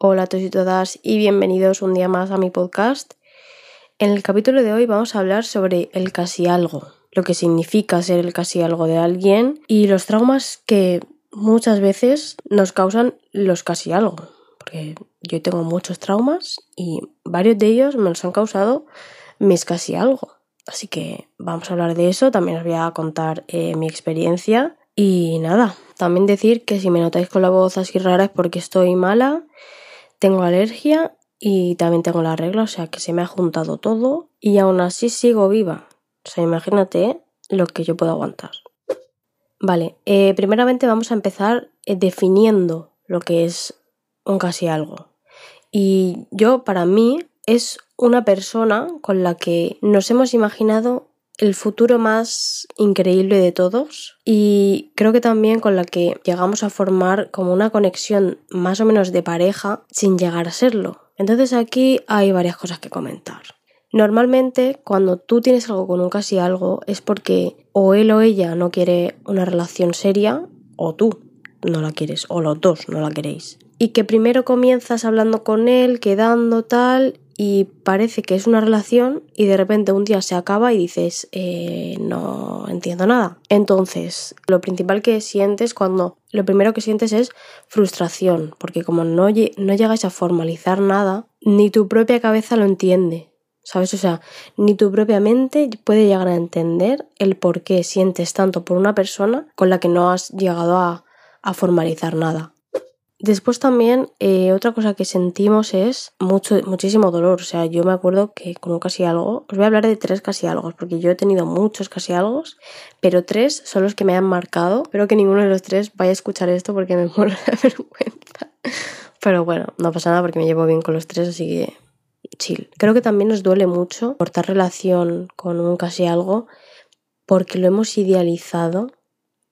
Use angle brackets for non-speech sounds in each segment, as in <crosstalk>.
Hola a todos y todas y bienvenidos un día más a mi podcast. En el capítulo de hoy vamos a hablar sobre el casi algo, lo que significa ser el casi algo de alguien y los traumas que muchas veces nos causan los casi algo. Porque yo tengo muchos traumas y varios de ellos me los han causado mis casi algo. Así que vamos a hablar de eso, también os voy a contar eh, mi experiencia y nada, también decir que si me notáis con la voz así rara es porque estoy mala, tengo alergia y también tengo la regla, o sea que se me ha juntado todo y aún así sigo viva. O sea, imagínate lo que yo puedo aguantar. Vale, eh, primeramente vamos a empezar eh, definiendo lo que es un casi algo. Y yo, para mí, es una persona con la que nos hemos imaginado el futuro más increíble de todos y creo que también con la que llegamos a formar como una conexión más o menos de pareja sin llegar a serlo. Entonces aquí hay varias cosas que comentar. Normalmente cuando tú tienes algo con un casi algo es porque o él o ella no quiere una relación seria o tú no la quieres o los dos no la queréis. Y que primero comienzas hablando con él, quedando tal y parece que es una relación y de repente un día se acaba y dices, eh, no entiendo nada. Entonces, lo principal que sientes cuando, lo primero que sientes es frustración, porque como no, no llegas a formalizar nada, ni tu propia cabeza lo entiende. ¿Sabes? O sea, ni tu propia mente puede llegar a entender el por qué sientes tanto por una persona con la que no has llegado a formalizar nada. Después también eh, otra cosa que sentimos es mucho, muchísimo dolor. O sea, yo me acuerdo que con un casi algo, os voy a hablar de tres casi algo, porque yo he tenido muchos casi algo, pero tres son los que me han marcado. Espero que ninguno de los tres vaya a escuchar esto porque me <laughs> muero de vergüenza. Pero bueno, no pasa nada porque me llevo bien con los tres, así que chill. Creo que también nos duele mucho cortar relación con un casi algo porque lo hemos idealizado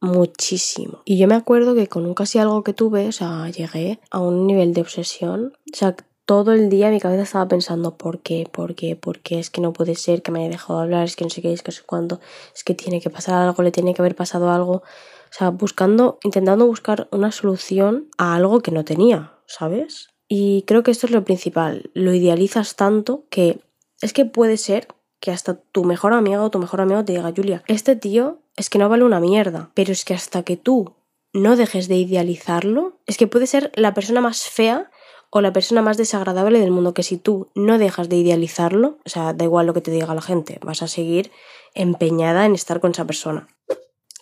muchísimo. Y yo me acuerdo que con un casi algo que tuve, o sea, llegué a un nivel de obsesión. O sea, todo el día mi cabeza estaba pensando por qué, por qué, por qué, es que no puede ser que me haya dejado hablar, es que no sé qué, es que no sé cuándo, es que tiene que pasar algo, le tiene que haber pasado algo. O sea, buscando, intentando buscar una solución a algo que no tenía, ¿sabes? Y creo que esto es lo principal, lo idealizas tanto que es que puede ser que hasta tu mejor amigo o tu mejor amigo te diga, Julia, este tío es que no vale una mierda, pero es que hasta que tú no dejes de idealizarlo, es que puede ser la persona más fea o la persona más desagradable del mundo, que si tú no dejas de idealizarlo, o sea, da igual lo que te diga la gente, vas a seguir empeñada en estar con esa persona.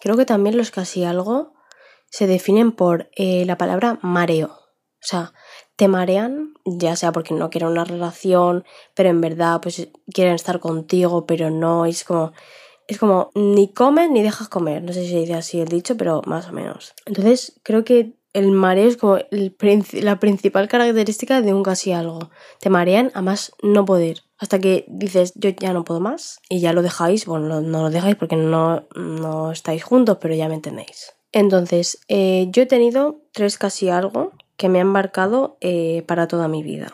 Creo que también los casi algo se definen por eh, la palabra mareo. O sea, te marean, ya sea porque no quieren una relación, pero en verdad pues quieren estar contigo, pero no, es como es como ni comes ni dejas comer, no sé si se dice así el dicho, pero más o menos. Entonces, creo que el mareo es como la principal característica de un casi algo. Te marean a más no poder. Hasta que dices, yo ya no puedo más y ya lo dejáis. Bueno, no, lo dejáis porque no, no estáis juntos, pero ya me entendéis. Entonces, eh, yo he tenido tres casi algo que me han marcado eh, para toda mi vida.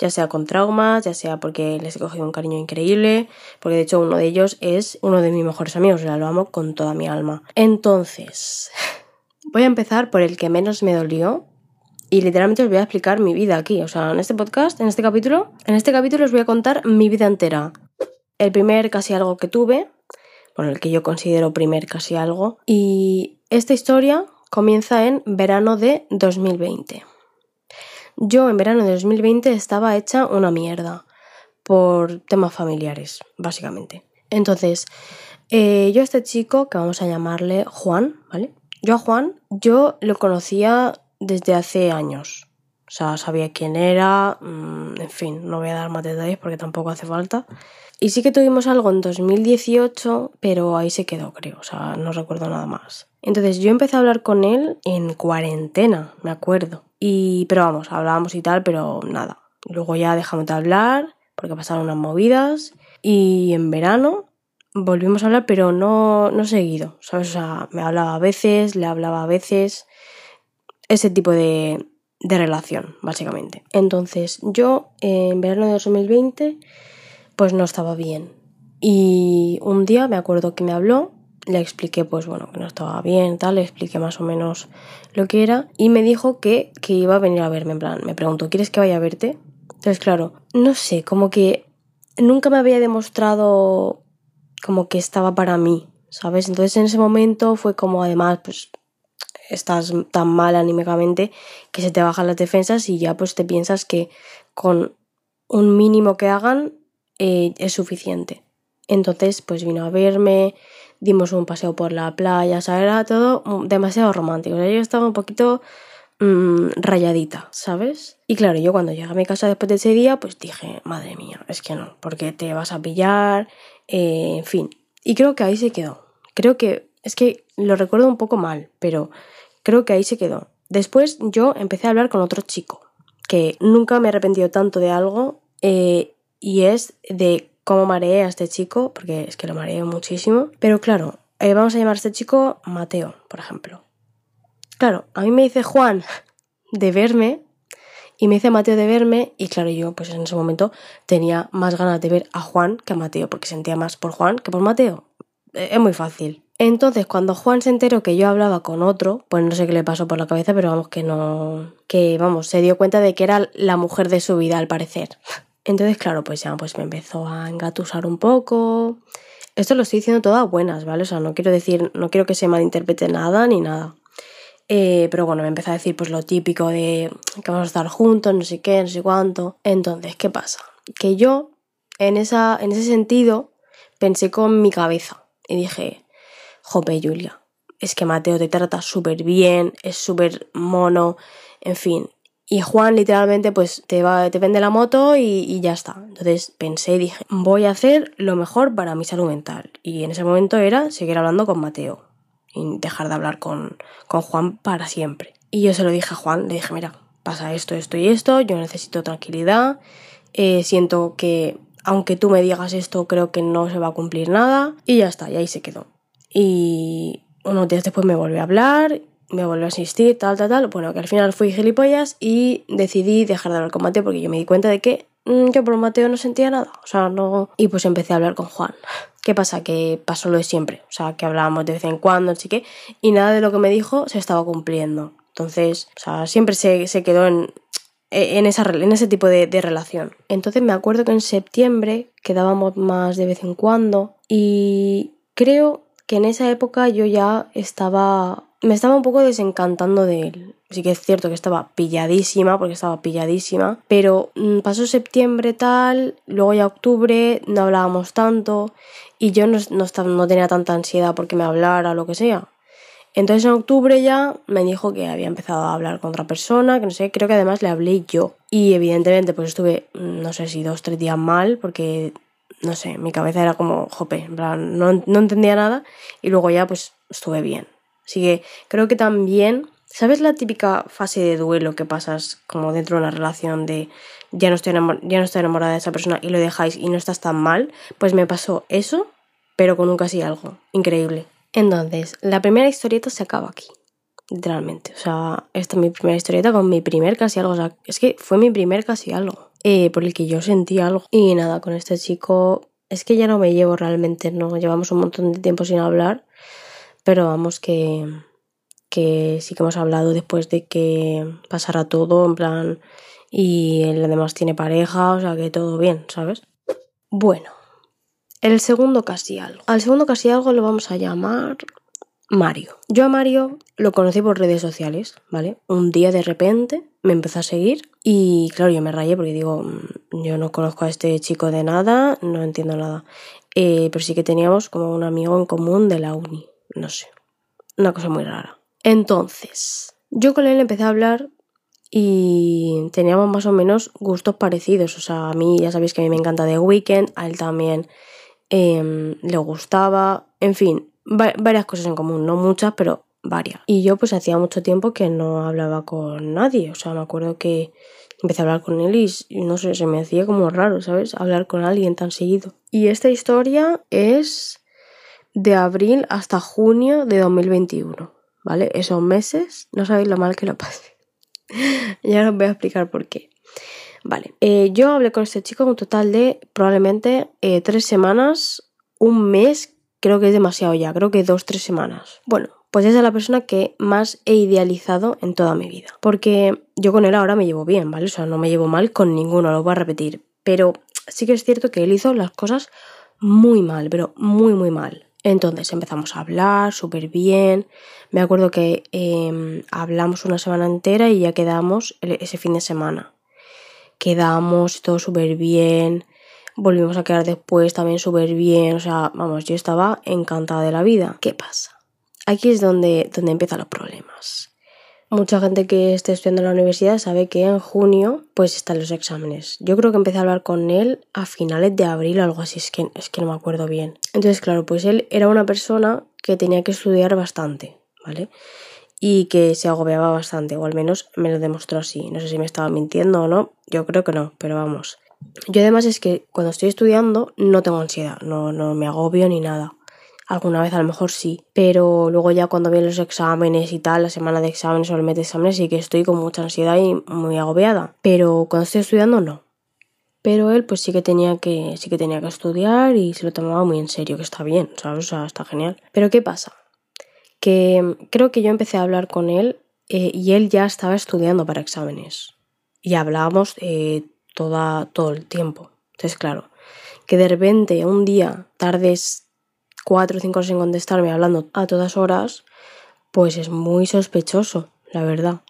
Ya sea con traumas, ya sea porque les he cogido un cariño increíble, porque de hecho uno de ellos es uno de mis mejores amigos, sea, lo amo con toda mi alma. Entonces, <laughs> voy a empezar por el que menos me dolió, y literalmente os voy a explicar mi vida aquí. O sea, en este podcast, en este capítulo, en este capítulo os voy a contar mi vida entera. El primer casi algo que tuve, bueno, el que yo considero primer casi algo. Y esta historia comienza en verano de 2020. Yo en verano de 2020 estaba hecha una mierda por temas familiares, básicamente. Entonces, eh, yo a este chico, que vamos a llamarle Juan, ¿vale? Yo a Juan, yo lo conocía desde hace años. O sea, sabía quién era, mm, en fin, no voy a dar más detalles porque tampoco hace falta. Y sí que tuvimos algo en 2018, pero ahí se quedó, creo, o sea, no recuerdo nada más. Entonces yo empecé a hablar con él en cuarentena, me acuerdo. Y, pero vamos, hablábamos y tal, pero nada. Luego ya dejamos de hablar porque pasaron unas movidas. Y en verano volvimos a hablar, pero no, no seguido, ¿sabes? O sea, me hablaba a veces, le hablaba a veces. Ese tipo de, de relación, básicamente. Entonces yo en verano de 2020 pues no estaba bien. Y un día me acuerdo que me habló le expliqué pues bueno que no estaba bien, tal, le expliqué más o menos lo que era y me dijo que, que iba a venir a verme, en plan, me preguntó, ¿quieres que vaya a verte? Entonces, claro, no sé, como que nunca me había demostrado como que estaba para mí, ¿sabes? Entonces en ese momento fue como además pues estás tan mal anímicamente que se te bajan las defensas y ya pues te piensas que con un mínimo que hagan eh, es suficiente. Entonces pues vino a verme, dimos un paseo por la playa, o sea, era todo demasiado romántico. O sea, yo estaba un poquito mmm, rayadita, ¿sabes? Y claro, yo cuando llegué a mi casa después de ese día, pues dije, madre mía, es que no, porque te vas a pillar, eh, en fin. Y creo que ahí se quedó. Creo que, es que lo recuerdo un poco mal, pero creo que ahí se quedó. Después yo empecé a hablar con otro chico, que nunca me he arrepentido tanto de algo, eh, y es de cómo mareé a este chico, porque es que lo mareé muchísimo. Pero claro, eh, vamos a llamar a este chico Mateo, por ejemplo. Claro, a mí me dice Juan <laughs> de verme y me dice Mateo de verme y claro, yo pues en ese momento tenía más ganas de ver a Juan que a Mateo porque sentía más por Juan que por Mateo. Eh, es muy fácil. Entonces, cuando Juan se enteró que yo hablaba con otro, pues no sé qué le pasó por la cabeza, pero vamos que no, que vamos, se dio cuenta de que era la mujer de su vida al parecer. <laughs> Entonces, claro, pues ya pues me empezó a engatusar un poco. Esto lo estoy diciendo todas buenas, ¿vale? O sea, no quiero decir, no quiero que se malinterprete nada ni nada. Eh, pero bueno, me empezó a decir pues lo típico de que vamos a estar juntos, no sé qué, no sé cuánto. Entonces, ¿qué pasa? Que yo, en, esa, en ese sentido, pensé con mi cabeza y dije, jope, Julia, es que Mateo te trata súper bien, es súper mono, en fin. Y Juan literalmente pues te, va, te vende la moto y, y, ya está. Entonces pensé y dije, voy a hacer lo mejor para mi salud mental. Y en ese momento era seguir hablando con Mateo y dejar de hablar con, con Juan para siempre. Y yo se lo dije a Juan, le dije, mira, pasa esto, esto y esto, yo necesito tranquilidad, eh, siento que aunque tú me digas esto, creo que no se va a cumplir nada, y ya está, y ahí se quedó. Y unos días después me volvió a hablar, me volvió a asistir, tal, tal, tal. Bueno, que al final fui gilipollas y decidí dejar de hablar con Mateo porque yo me di cuenta de que mm, yo por Mateo no sentía nada, o sea, no. Y pues empecé a hablar con Juan. ¿Qué pasa? Que pasó lo de siempre. O sea, que hablábamos de vez en cuando, así que. Y nada de lo que me dijo se estaba cumpliendo. Entonces, o sea, siempre se, se quedó en, en, esa, en ese tipo de, de, relación. Entonces me acuerdo que en septiembre quedábamos más de vez en cuando y creo que en esa época yo ya estaba... me estaba un poco desencantando de él. Sí que es cierto que estaba pilladísima, porque estaba pilladísima, pero mmm, pasó septiembre tal, luego ya octubre, no hablábamos tanto y yo no, no, tenía tanta ansiedad porque me hablara o lo que sea. Entonces en octubre ya me dijo que había empezado a hablar con otra persona, que no sé, creo que además le hablé yo. Y evidentemente pues estuve, no sé si dos, tres días mal, porque, no sé, mi cabeza era como, jope, no, no entendía nada y luego ya pues estuve bien. Así que creo que también ¿Sabes la típica fase de duelo que pasas como dentro de una relación de ya no, estoy ya no enamorada de esa persona y lo dejáis y no estás tan mal? Pues me pasó eso, pero con un casi algo. Increíble. Entonces, la primera historieta se acaba aquí. Literalmente. O sea, esta es mi primera historieta con mi primer casi algo. O sea, es que fue mi primer casi algo. Eh, por el que yo sentí algo. Y nada, con este chico. Es que ya no me llevo realmente, ¿no? Llevamos un montón de tiempo sin hablar. Pero vamos que que sí que hemos hablado después de que pasara todo, en plan, y él además tiene pareja, o sea que todo bien, ¿sabes? Bueno, el segundo casi algo. Al segundo casi algo lo vamos a llamar Mario. Yo a Mario lo conocí por redes sociales, ¿vale? Un día de repente me empezó a seguir y claro, yo me rayé porque digo, mm, yo no conozco a este chico de nada, no entiendo nada. Eh, pero sí que teníamos como un amigo en común de la uni, no sé, una cosa muy rara. Entonces, yo con él empecé a hablar y teníamos más o menos gustos parecidos. O sea, a mí ya sabéis que a mí me encanta The Weeknd, a él también eh, le gustaba, en fin, va varias cosas en común, no muchas, pero varias. Y yo pues hacía mucho tiempo que no hablaba con nadie. O sea, me acuerdo que empecé a hablar con él y no sé, se me hacía como raro, ¿sabes? Hablar con alguien tan seguido. Y esta historia es de abril hasta junio de 2021. ¿vale? Esos meses, no sabéis lo mal que lo pasé. <laughs> ya os voy a explicar por qué. Vale, eh, yo hablé con este chico un total de probablemente eh, tres semanas, un mes, creo que es demasiado ya, creo que dos, tres semanas. Bueno, pues es la persona que más he idealizado en toda mi vida. Porque yo con él ahora me llevo bien, ¿vale? O sea, no me llevo mal con ninguno, lo voy a repetir. Pero sí que es cierto que él hizo las cosas muy mal, pero muy, muy mal. Entonces empezamos a hablar súper bien. Me acuerdo que em, hablamos una semana entera y ya quedamos ese fin de semana. Quedamos todo súper bien volvimos a quedar después también súper bien, o sea, vamos, yo estaba encantada de la vida. ¿Qué pasa? Aquí es donde, donde empiezan los problemas. Mucha gente que esté estudiando en la universidad sabe que en junio pues están los exámenes. Yo creo que empecé a hablar con él a finales de abril o algo así, es que, es que no me acuerdo bien. Entonces, claro, pues él era una persona que tenía que estudiar bastante, ¿vale? Y que se agobiaba bastante, o al menos me lo demostró así. No sé si me estaba mintiendo o no, yo creo que no, pero vamos. Yo además es que cuando estoy estudiando no tengo ansiedad, no, no me agobio ni nada. Alguna vez a lo mejor sí, pero luego ya cuando vienen los exámenes y tal, la semana de exámenes o el mes de exámenes, sí que estoy con mucha ansiedad y muy agobiada. Pero cuando estoy estudiando no. Pero él pues sí que tenía que, sí que tenía que estudiar y se lo tomaba muy en serio, que está bien, ¿sabes? O sea, está genial. Pero ¿qué pasa? Que creo que yo empecé a hablar con él eh, y él ya estaba estudiando para exámenes. Y hablábamos eh, toda, todo el tiempo. Entonces, claro, que de repente un día tardes cuatro o cinco horas en contestarme hablando a todas horas, pues es muy sospechoso, la verdad.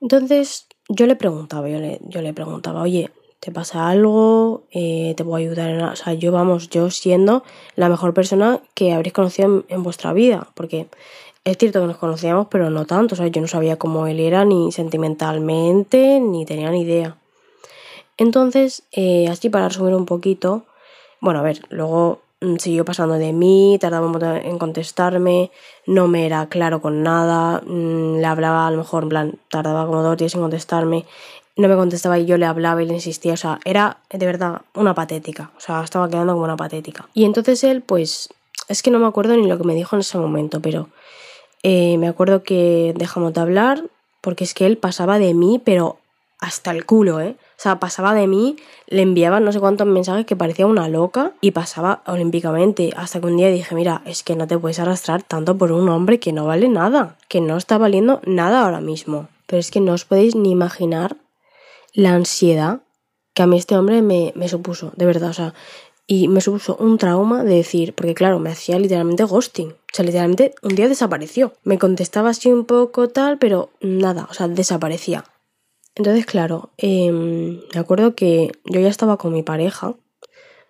Entonces, yo le preguntaba, yo le, yo le preguntaba, oye, ¿te pasa algo? Eh, ¿Te puedo ayudar en O sea, yo, vamos, yo siendo la mejor persona que habréis conocido en, vuestra vida, porque es cierto que nos conocíamos, pero no tanto, o sea, yo no sabía cómo él era ni sentimentalmente, ni tenía ni idea. Entonces, eh, así para resumir un poquito, bueno, a ver, luego siguió pasando de mí, tardaba un montón en contestarme, no me era claro con nada, mm, le hablaba a lo mejor, en plan, tardaba como dos días en contestarme, no me contestaba y yo le hablaba y le insistía, o sea, era de verdad una patética, o sea, estaba quedando como una patética. Y entonces él, pues, es que no me acuerdo ni lo que me dijo en ese momento, pero eh, me acuerdo que dejamos de hablar porque es que él pasaba de mí, pero hasta el culo, ¿eh? O sea, pasaba de mí, le enviaba no sé cuántos mensajes que parecía una loca y pasaba olímpicamente. Hasta que un día dije, mira, es que no te puedes arrastrar tanto por un hombre que no vale nada, que no está valiendo nada ahora mismo. Pero es que no os podéis ni imaginar la ansiedad que a mí este hombre me, me supuso, de verdad, o sea, y me supuso un trauma de decir, porque claro, me hacía literalmente ghosting. O sea, literalmente un día desapareció. Me contestaba así un poco tal, pero nada, o sea, desaparecía. Entonces, claro, em, me acuerdo que yo ya estaba con mi pareja,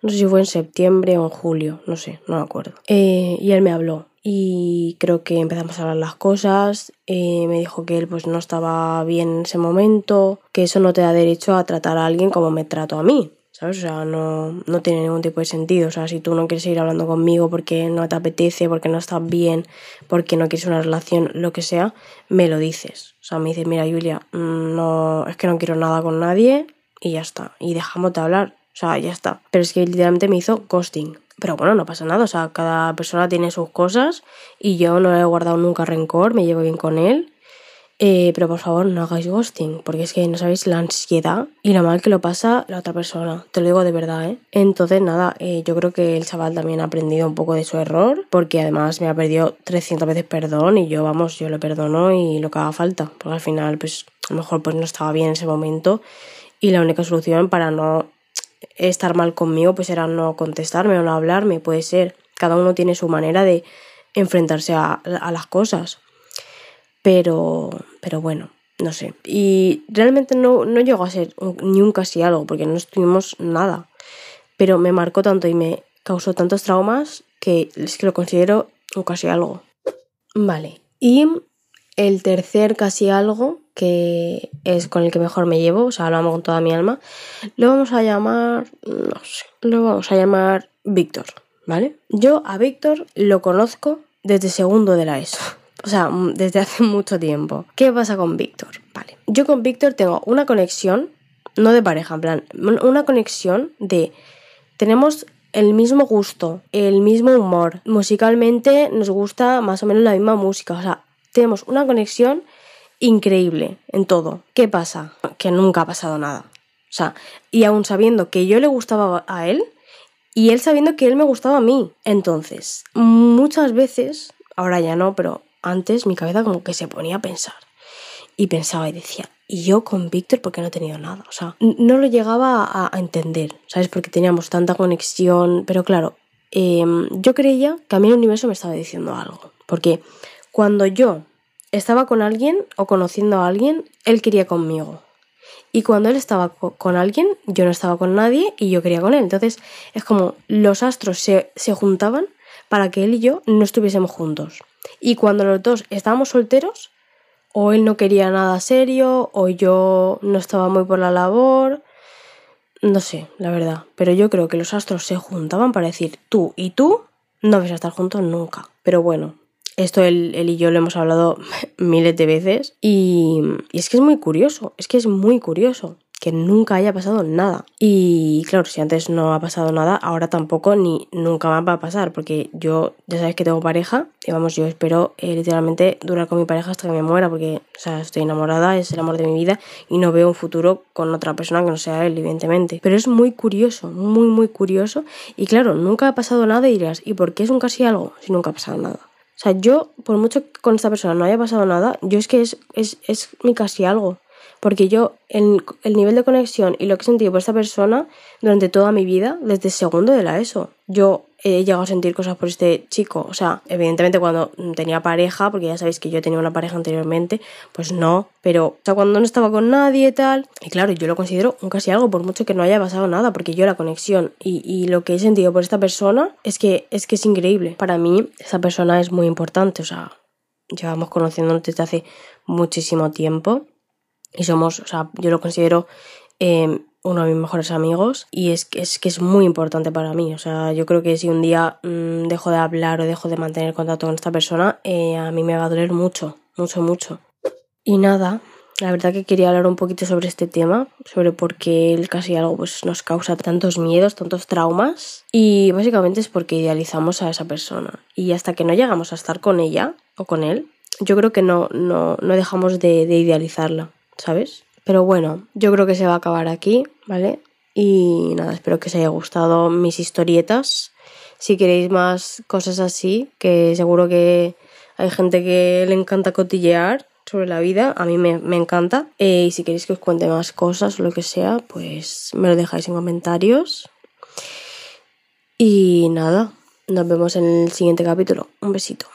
no sé si fue en septiembre o en julio, no sé, no me acuerdo. Eh, y él me habló y creo que empezamos a hablar las cosas, eh, me dijo que él pues no estaba bien en ese momento, que eso no te da derecho a tratar a alguien como me trato a mí, ¿sabes? O sea, no, no tiene ningún tipo de sentido. O sea, si tú no quieres seguir hablando conmigo porque no te apetece, porque no estás bien, porque no quieres una relación, lo que sea, me lo dices. O sea, me dices, mira, Julia, mm, no, es que no quiero nada con nadie y ya está. Y dejamos de hablar. O sea, ya está. Pero es que literalmente me hizo ghosting. Pero bueno, no pasa nada. O sea, cada persona tiene sus cosas y yo no le he guardado nunca rencor, me llevo bien con él eh, pero por favor no hagáis ghosting, porque es que no sabéis la ansiedad y lo mal que lo pasa la otra persona. Te lo digo de verdad, ¿eh? Entonces, nada, eh, yo creo que el chaval también ha aprendido un poco de su error, porque además me ha perdido 300 veces perdón y yo, vamos, yo le perdono y lo que haga falta, porque al final, pues, a lo mejor pues no estaba bien en ese momento y la única solución para no estar mal conmigo, pues era no contestarme o no hablarme, puede ser. Cada uno tiene su manera de enfrentarse a, a las cosas. Pero, pero bueno, no sé. Y realmente no, no llegó a ser ni un casi algo, porque no estuvimos nada. Pero me marcó tanto y me causó tantos traumas que es que lo considero un casi algo. Vale. Y el tercer casi algo, que es con el que mejor me llevo, o sea, lo amo con toda mi alma, lo vamos a llamar, no sé, lo vamos a llamar Víctor, ¿vale? Yo a Víctor lo conozco desde segundo de la ESO. O sea, desde <laughs> hace mucho tiempo. ¿Qué pasa con Víctor? Vale. Yo con Víctor tengo una conexión, no de pareja, en plan, una conexión de. Tenemos el mismo gusto, el mismo humor. Musicalmente nos gusta más o menos la misma música. O sea, tenemos una conexión increíble en todo. ¿Qué pasa? Que nunca ha pasado nada. O sea, y aún sabiendo que yo le gustaba a él, Y él sabiendo que él me gustaba a mí. Entonces, muchas veces, ahora ya no, pero antes mi cabeza como que se ponía a pensar. Y pensaba y decía, ¿y yo con Víctor por qué no he tenido nada? O sea, no lo llegaba a, entender, ¿sabes? Porque teníamos tanta conexión. Pero claro, em, yo creía que a mí el universo me estaba diciendo algo. Porque cuando yo estaba con alguien o conociendo a alguien, él quería conmigo. Y cuando él estaba con alguien, yo no estaba con nadie y yo quería con él. Entonces es como los astros se, se juntaban para que él y yo no estuviésemos juntos. Y cuando los dos estábamos solteros, o él no quería nada serio, o yo no estaba muy por la labor. No sé, la verdad. Pero yo creo que los astros se juntaban para decir tú y tú no vais a estar juntos nunca. Pero bueno, esto él, y yo lo hemos hablado <laughs> miles de veces y, y es que es muy curioso, es que es muy curioso que nunca haya pasado nada. Y claro, si antes no ha pasado nada, ahora tampoco ni nunca más va a pasar, porque yo ya sabes que tengo pareja y vamos, yo espero eh, literalmente durar con mi pareja hasta que me muera, porque o sea, estoy enamorada, es el amor de mi vida y no veo un futuro con otra persona que no sea él, evidentemente. Pero es muy curioso, muy, muy curioso. Y claro, nunca ha pasado nada y dirás, ¿y por qué es un casi algo si nunca ha pasado nada? O sea, yo, por mucho que con esta persona no haya pasado nada, yo es que es, es, es mi casi algo. Porque yo, el, el, nivel de conexión y lo que he sentido por esta persona durante toda mi vida, desde segundo de la ESO, yo he llegado a sentir cosas por este chico. O sea, evidentemente cuando tenía pareja, porque ya sabéis que yo tenía una pareja anteriormente, pues no. Pero, o sea, cuando no estaba con nadie y tal. Y claro, yo lo considero un casi algo, por mucho que no haya pasado nada, porque yo la conexión y, y lo que he sentido por esta persona es que, es que es increíble. Para mí, esa persona es muy importante. O sea, llevamos conociéndonos desde hace muchísimo tiempo. Y somos, o sea, yo lo considero eh, uno de mis mejores amigos y es que, es que es muy importante para mí. O sea, yo creo que si un día mm, dejo de hablar o dejo de mantener contacto con esta persona, eh, a mí me va a doler mucho, mucho, mucho. Y nada, la verdad que quería hablar un poquito sobre este tema, sobre por qué el casi algo pues, nos causa tantos miedos, tantos traumas. Y básicamente es porque idealizamos a esa persona. Y hasta que no llegamos a estar con ella o con él, yo creo que no, no, no dejamos de, de idealizarla, ¿sabes? Pero bueno, yo creo que se va a acabar aquí, ¿vale? Y nada, espero que os haya gustado mis historietas. Si queréis más cosas así, que seguro que hay gente que le encanta cotillear sobre la vida, a mí me, encanta. Eh, y si queréis que os cuente más cosas o lo que sea, pues me lo dejáis en comentarios. Y nada, nos vemos en el siguiente capítulo. Un besito.